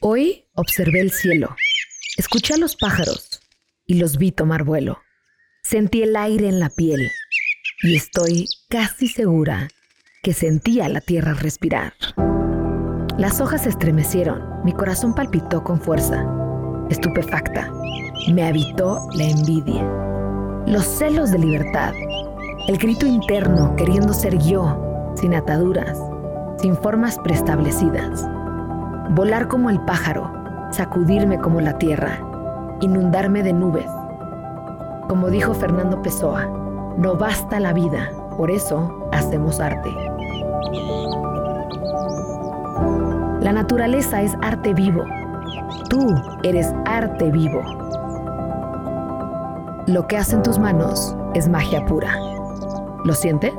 Hoy observé el cielo, escuché a los pájaros y los vi tomar vuelo. Sentí el aire en la piel y estoy casi segura que sentía la tierra respirar. Las hojas se estremecieron, mi corazón palpitó con fuerza. Estupefacta, me habitó la envidia, los celos de libertad, el grito interno queriendo ser yo, sin ataduras, sin formas preestablecidas. Volar como el pájaro, sacudirme como la tierra, inundarme de nubes. Como dijo Fernando Pessoa, no basta la vida, por eso hacemos arte. La naturaleza es arte vivo. Tú eres arte vivo. Lo que hacen tus manos es magia pura. ¿Lo sientes?